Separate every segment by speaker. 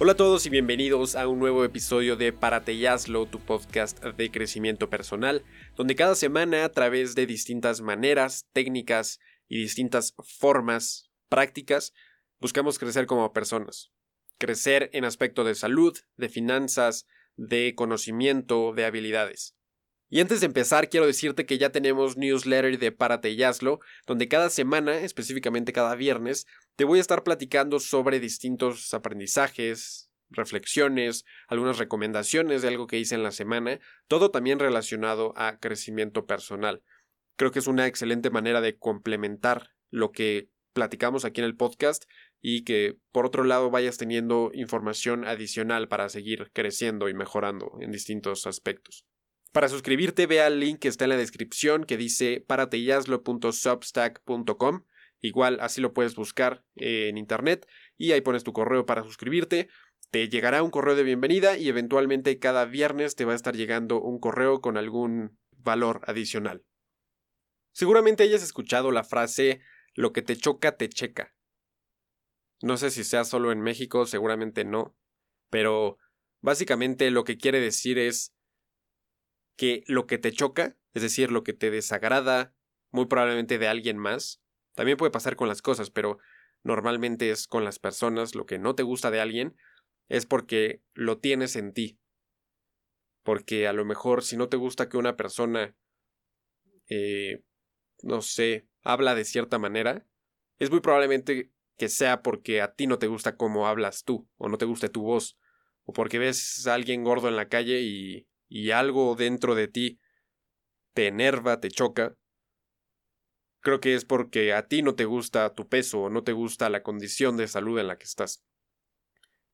Speaker 1: Hola a todos y bienvenidos a un nuevo episodio de Párate y tu podcast de crecimiento personal, donde cada semana a través de distintas maneras, técnicas y distintas formas prácticas buscamos crecer como personas. Crecer en aspecto de salud, de finanzas, de conocimiento, de habilidades. Y antes de empezar, quiero decirte que ya tenemos newsletter de Párate y Hazlo, donde cada semana, específicamente cada viernes, te voy a estar platicando sobre distintos aprendizajes, reflexiones, algunas recomendaciones de algo que hice en la semana, todo también relacionado a crecimiento personal. Creo que es una excelente manera de complementar lo que platicamos aquí en el podcast y que por otro lado vayas teniendo información adicional para seguir creciendo y mejorando en distintos aspectos. Para suscribirte, ve al link que está en la descripción que dice parateyaslo.substack.com. Igual así lo puedes buscar en internet y ahí pones tu correo para suscribirte. Te llegará un correo de bienvenida y eventualmente cada viernes te va a estar llegando un correo con algún valor adicional. Seguramente hayas escuchado la frase lo que te choca te checa. No sé si sea solo en México, seguramente no, pero básicamente lo que quiere decir es que lo que te choca, es decir, lo que te desagrada, muy probablemente de alguien más, también puede pasar con las cosas, pero normalmente es con las personas, lo que no te gusta de alguien, es porque lo tienes en ti. Porque a lo mejor si no te gusta que una persona, eh, no sé, habla de cierta manera, es muy probablemente que sea porque a ti no te gusta cómo hablas tú, o no te guste tu voz, o porque ves a alguien gordo en la calle y y algo dentro de ti te enerva, te choca, creo que es porque a ti no te gusta tu peso o no te gusta la condición de salud en la que estás.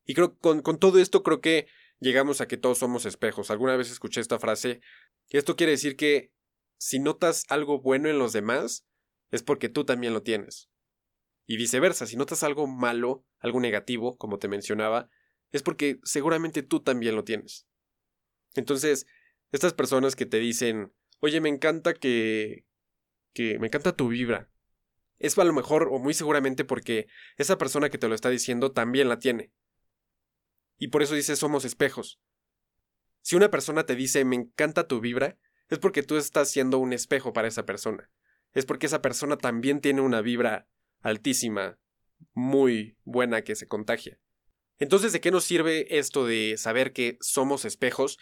Speaker 1: Y creo con, con todo esto creo que llegamos a que todos somos espejos. Alguna vez escuché esta frase esto quiere decir que si notas algo bueno en los demás es porque tú también lo tienes. Y viceversa, si notas algo malo, algo negativo, como te mencionaba, es porque seguramente tú también lo tienes. Entonces, estas personas que te dicen, oye, me encanta que... que me encanta tu vibra. Es a lo mejor o muy seguramente porque esa persona que te lo está diciendo también la tiene. Y por eso dice somos espejos. Si una persona te dice me encanta tu vibra, es porque tú estás siendo un espejo para esa persona. Es porque esa persona también tiene una vibra altísima, muy buena que se contagia. Entonces, ¿de qué nos sirve esto de saber que somos espejos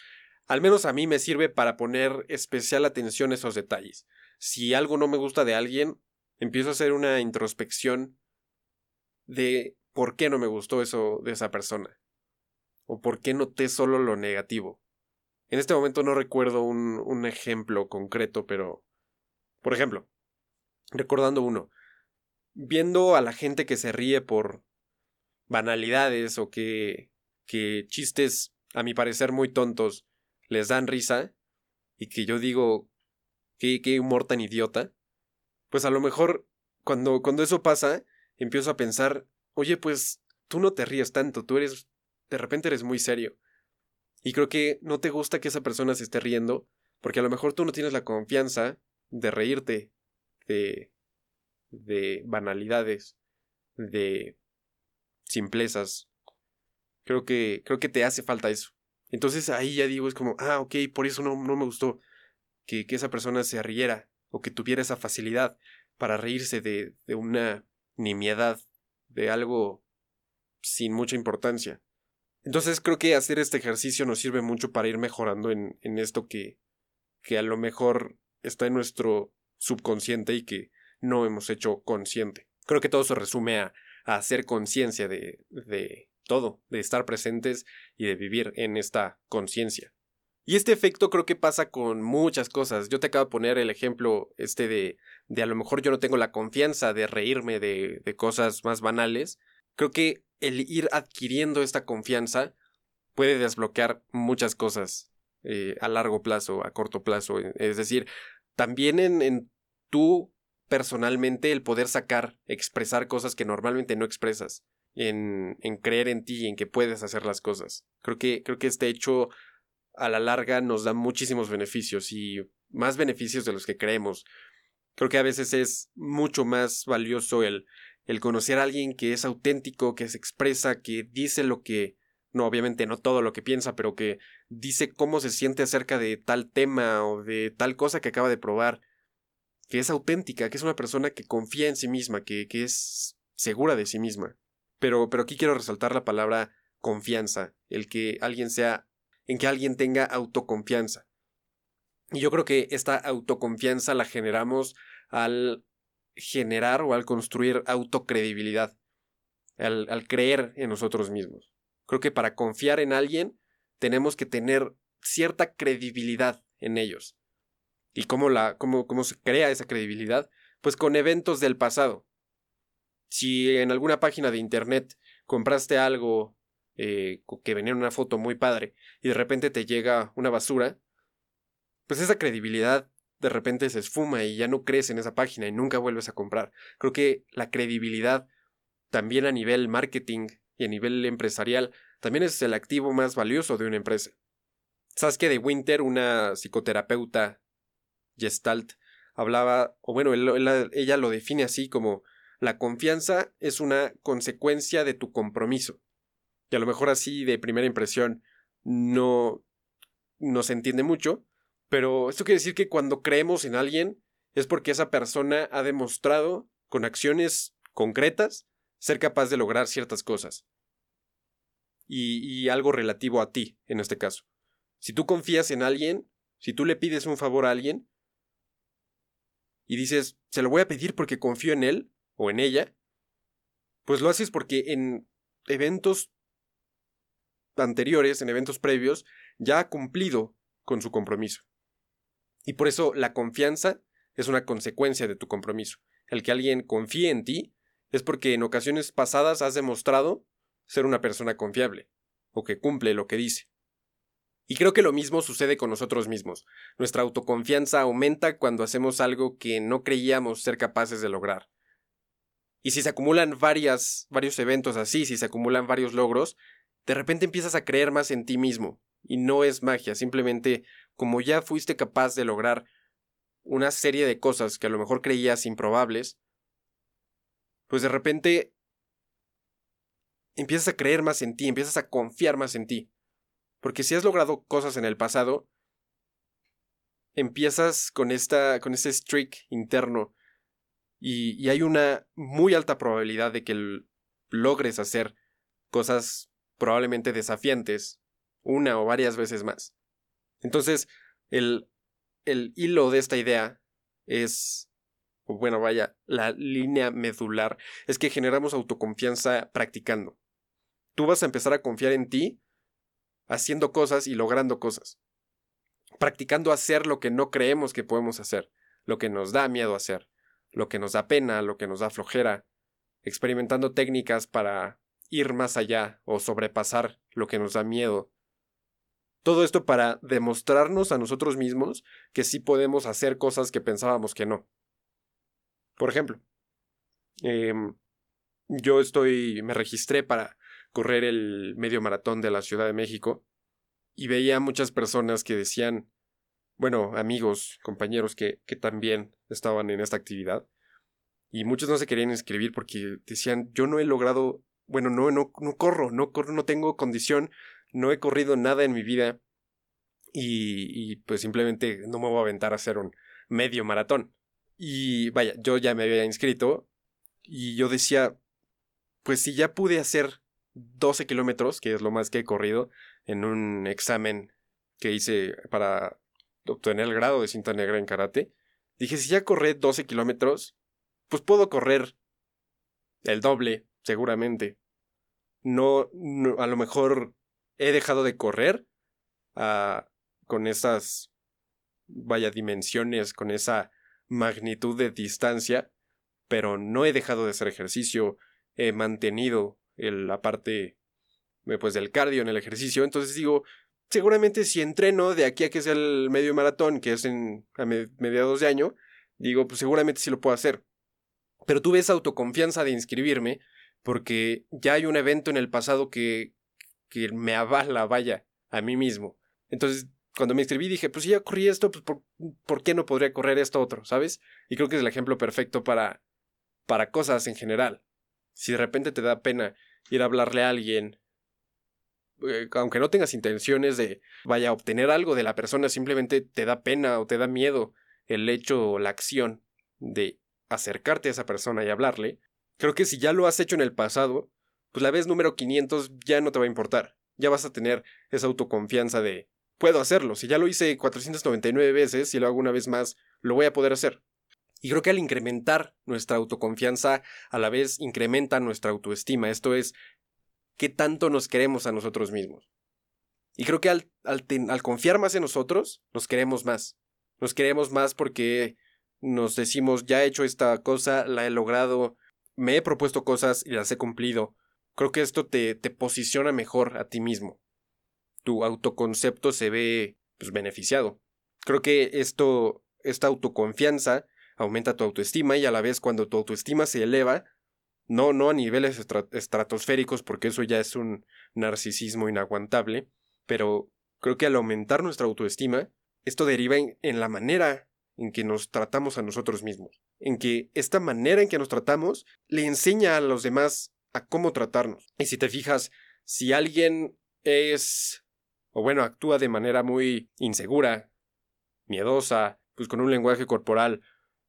Speaker 1: al menos a mí me sirve para poner especial atención a esos detalles. Si algo no me gusta de alguien, empiezo a hacer una introspección de por qué no me gustó eso de esa persona. O por qué noté solo lo negativo. En este momento no recuerdo un, un ejemplo concreto, pero... Por ejemplo, recordando uno, viendo a la gente que se ríe por banalidades o que, que chistes, a mi parecer, muy tontos, les dan risa y que yo digo, qué, qué humor tan idiota, pues a lo mejor cuando, cuando eso pasa, empiezo a pensar, oye, pues tú no te ríes tanto, tú eres, de repente eres muy serio. Y creo que no te gusta que esa persona se esté riendo, porque a lo mejor tú no tienes la confianza de reírte de, de banalidades, de simplezas. Creo que, creo que te hace falta eso. Entonces ahí ya digo, es como, ah, ok, por eso no, no me gustó que, que, esa persona se riera o que tuviera esa facilidad para reírse de, de una nimiedad, de algo sin mucha importancia. Entonces creo que hacer este ejercicio nos sirve mucho para ir mejorando en, en esto que, que a lo mejor está en nuestro subconsciente y que no hemos hecho consciente. Creo que todo se resume a, a hacer conciencia de, de, todo, de estar presentes y de vivir en esta conciencia. Y este efecto creo que pasa con muchas cosas. Yo te acabo de poner el ejemplo este de, de a lo mejor yo no tengo la confianza de reírme de, de cosas más banales. Creo que el ir adquiriendo esta confianza puede desbloquear muchas cosas eh, a largo plazo, a corto plazo. Es decir, también en, en personalmente el poder sacar, expresar cosas que normalmente no expresas en, en creer en ti y en que puedes hacer las cosas. Creo que, creo que este hecho a la larga nos da muchísimos beneficios y más beneficios de los que creemos. Creo que a veces es mucho más valioso el, el conocer a alguien que es auténtico, que se expresa, que dice lo que, no obviamente no todo lo que piensa, pero que dice cómo se siente acerca de tal tema o de tal cosa que acaba de probar, que es auténtica, que es una persona que confía en sí misma, que, que es segura de sí misma. Pero, pero aquí quiero resaltar la palabra confianza, el que alguien sea, en que alguien tenga autoconfianza. Y yo creo que esta autoconfianza la generamos al generar o al construir autocredibilidad, al, al creer en nosotros mismos. Creo que para confiar en alguien tenemos que tener cierta credibilidad en ellos. ¿Y cómo, la, cómo, cómo se crea esa credibilidad? Pues con eventos del pasado. Si en alguna página de internet compraste algo eh, que venía en una foto muy padre y de repente te llega una basura, pues esa credibilidad de repente se esfuma y ya no crees en esa página y nunca vuelves a comprar. Creo que la credibilidad también a nivel marketing y a nivel empresarial también es el activo más valioso de una empresa. Saskia de Winter, una psicoterapeuta gestalt, hablaba, o bueno, ella lo define así como la confianza es una consecuencia de tu compromiso. Y a lo mejor así de primera impresión no, no se entiende mucho, pero esto quiere decir que cuando creemos en alguien es porque esa persona ha demostrado con acciones concretas ser capaz de lograr ciertas cosas. Y, algo relativo a ti, en este caso. Si tú confías en alguien, si tú le pides un favor a alguien, y dices, se lo voy a pedir porque confío en él o en ella, pues lo haces porque en eventos anteriores, en eventos previos, ya ha cumplido con su compromiso. Y por eso la confianza es una consecuencia de tu compromiso. El que alguien confíe en ti es porque en ocasiones pasadas has demostrado ser una persona confiable, o que cumple lo que dice. Y creo que lo mismo sucede con nosotros mismos. Nuestra autoconfianza aumenta cuando hacemos algo que no creíamos ser capaces de lograr. Y si se acumulan varias, varios eventos así, si se acumulan varios logros, de repente empiezas a creer más en ti mismo. Y no es magia, simplemente como ya fuiste capaz de lograr una serie de cosas que a lo mejor creías improbables, pues de repente empiezas a creer más en ti, empiezas a confiar más en ti. Porque si has logrado cosas en el pasado, empiezas con esta. con ese streak interno. Y, y hay una muy alta probabilidad de que logres hacer cosas probablemente desafiantes una o varias veces más. Entonces, el, el hilo de esta idea es, bueno, vaya, la línea medular es que generamos autoconfianza practicando. Tú vas a empezar a confiar en ti haciendo cosas y logrando cosas. Practicando hacer lo que no creemos que podemos hacer, lo que nos da miedo hacer, lo que nos da pena, lo que nos da flojera, experimentando técnicas para ir más allá o sobrepasar lo que nos da miedo. Todo esto para demostrarnos a nosotros mismos que sí podemos hacer cosas que pensábamos que no. Por ejemplo, em, yo estoy, me registré para correr el medio maratón de la Ciudad de México y veía muchas personas que decían, bueno, amigos, compañeros que, que también estaban en esta actividad, y muchos no se querían inscribir porque decían, yo no he logrado, bueno, no, no, no corro, no corro, no tengo condición, no he corrido nada en mi vida y, y pues simplemente no me voy a aventar a hacer un medio maratón. Y vaya, yo ya me había inscrito y yo decía, pues si ya pude hacer 12 kilómetros, que es lo más que he corrido, en un examen que hice para obtener el grado de cinta negra en karate. Dije, si ya corré 12 kilómetros, pues puedo correr el doble, seguramente. No, a lo mejor he dejado de correr ah, con esas, vaya, dimensiones, con esa magnitud de distancia, pero no he dejado de hacer ejercicio, he mantenido la parte eh, pues del cardio en el ejercicio. Entonces digo, seguramente si entreno de aquí a que sea el medio maratón, que es en a mediados de año, digo, pues seguramente sí lo puedo hacer. Pero tuve esa autoconfianza de inscribirme porque ya hay un evento en el pasado que, que me avala, vaya, a mí mismo. Entonces, cuando me inscribí dije, pues si ya corrí esto, pues ¿por, ¿por, qué no podría correr esto otro, sabes? Y creo que es el ejemplo perfecto para, para cosas en general. Si de repente te da pena ir a hablarle a alguien eh, aunque no tengas intenciones de vaya a obtener algo de la persona, simplemente te da pena o te da miedo el hecho o la acción de acercarte a esa persona y hablarle, creo que si ya lo has hecho en el pasado, pues la vez número 500 ya no te va a importar. Ya vas a tener esa autoconfianza de puedo hacerlo. Si ya lo hice 499 veces, si lo hago una vez más, lo voy a poder hacer. Y creo que al incrementar nuestra autoconfianza, a la vez incrementa nuestra autoestima. Esto es, qué tanto nos queremos a nosotros mismos. Y creo que al, al, confiar más en nosotros, nos queremos más. Nos queremos más porque nos decimos, ya he hecho esta cosa, la he logrado, me he propuesto cosas y las he cumplido. Creo que esto te, te posiciona mejor a ti mismo. Tu autoconcepto se ve pues, beneficiado. Creo que esto, esta autoconfianza aumenta tu autoestima y a la vez cuando tu autoestima se eleva, no, no a niveles estratosféricos porque eso ya es un narcisismo inaguantable, pero creo que al aumentar nuestra autoestima, esto deriva en, en la manera en que nos tratamos a nosotros mismos, en que esta manera en que nos tratamos le enseña a los demás a cómo tratarnos. Y si te fijas, si alguien es, o bueno, actúa de manera muy insegura, miedosa, pues con un lenguaje corporal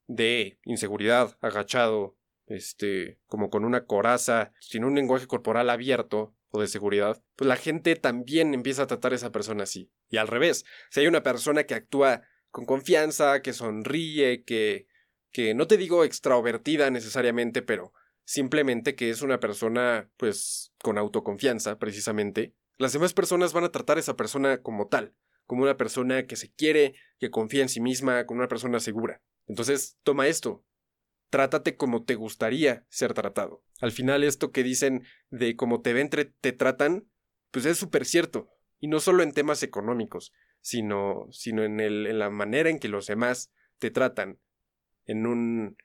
Speaker 1: de inseguridad, agachado, este, como con una coraza, sin un lenguaje corporal abierto o de seguridad, pues la gente también empieza a tratar a esa persona así. Y al revés, si hay una persona que actúa con confianza, que sonríe, que, que no te digo extrovertida necesariamente, pero simplemente que es una persona, pues, con autoconfianza, precisamente, las demás personas van a tratar a esa persona como tal, como una persona que se quiere, que confía en sí misma, como una persona segura. Entonces, toma esto. Trátate como te gustaría ser tratado. Al final, esto que dicen de cómo te ven, te tratan, pues es súper cierto. Y no solo en temas económicos, sino, sino en, el, en la manera en que los demás te tratan, en un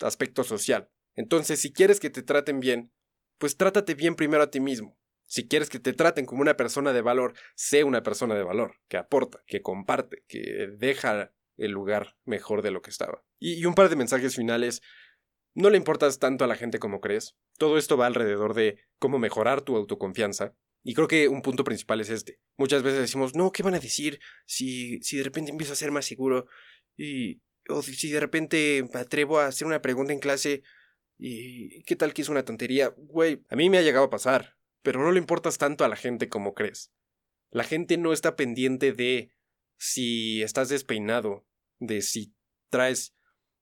Speaker 1: aspecto social. Entonces, si quieres que te traten bien, pues trátate bien primero a ti mismo. Si quieres que te traten como una persona de valor, sé una persona de valor, que aporta, que comparte, que deja el lugar mejor de lo que estaba. Y, un par de mensajes finales. No le importas tanto a la gente como crees. Todo esto va alrededor de cómo mejorar tu autoconfianza. Y creo que un punto principal es este. Muchas veces decimos, no, ¿qué van a decir si, si de repente empiezo a ser más seguro? Y, o si de repente me atrevo a hacer una pregunta en clase y qué tal que es una tontería. Güey, a mí me ha llegado a pasar, pero no le importas tanto a la gente como crees. La gente no está pendiente de si estás despeinado, de si traes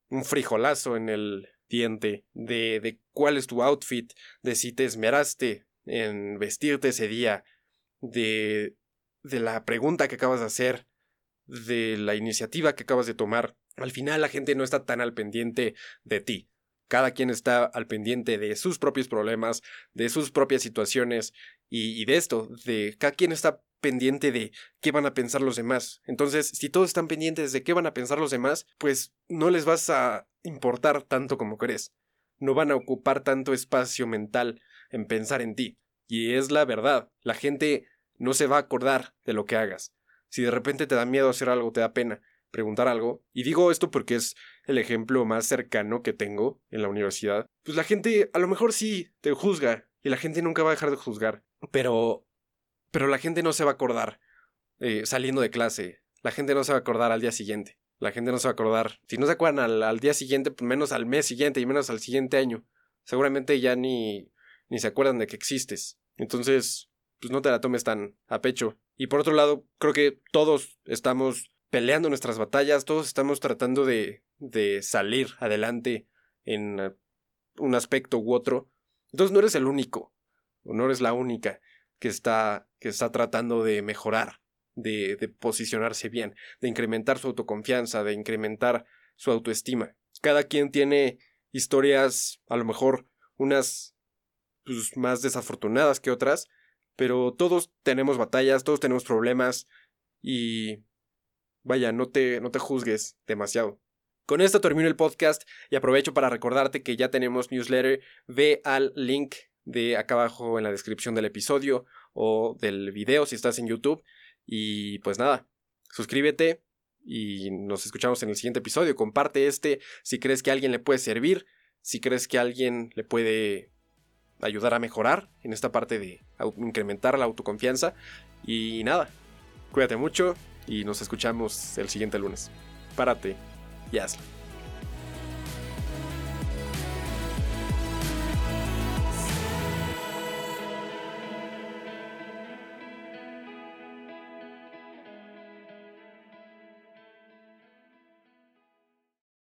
Speaker 1: un frijolazo en el diente, de, de cuál es tu outfit, de si te esmeraste en vestirte ese día, de, de la pregunta que acabas de hacer, de la iniciativa que acabas de tomar. Al final la gente no está tan al pendiente de ti. Cada quien está al pendiente de sus propios problemas, de sus propias situaciones y, y de esto, de cada quien está pendiente de qué van a pensar los demás. Entonces, si todos están pendientes de qué van a pensar los demás, pues no les vas a importar tanto como crees. No van a ocupar tanto espacio mental en pensar en ti. Y es la verdad, la gente no se va a acordar de lo que hagas. Si de repente te da miedo hacer algo, te da pena preguntar algo, y digo esto porque es el ejemplo más cercano que tengo en la universidad, pues la gente a lo mejor sí te juzga, y la gente nunca va a dejar de juzgar, pero pero la gente no se va a acordar eh, saliendo de clase. La gente no se va a acordar al día siguiente. La gente no se va a acordar. Si no se acuerdan al, día siguiente, pues menos al mes siguiente y menos al siguiente año. Seguramente ya ni, ni se acuerdan de que existes. Entonces, pues no te la tomes tan a pecho. Y por otro lado, creo que todos estamos peleando nuestras batallas, todos estamos tratando de, de salir adelante en un aspecto u otro. Entonces no eres el único, o no eres la única que está, que está tratando de mejorar, de, de posicionarse bien, de incrementar su autoconfianza, de incrementar su autoestima. Cada quien tiene historias, a lo mejor unas pues, más desafortunadas que otras, pero todos tenemos batallas, todos tenemos problemas y vaya, no te, no te juzgues demasiado. Con esto termino el podcast y aprovecho para recordarte que ya tenemos newsletter. Ve al link de acá abajo en la descripción del episodio o del video si estás en YouTube. Y pues nada, suscríbete y nos escuchamos en el siguiente episodio. Comparte este si crees que a alguien le puede servir, si crees que alguien le puede ayudar a mejorar en esta parte de incrementar la autoconfianza. Y nada, cuídate mucho y nos escuchamos el siguiente lunes. Párate y hazlo.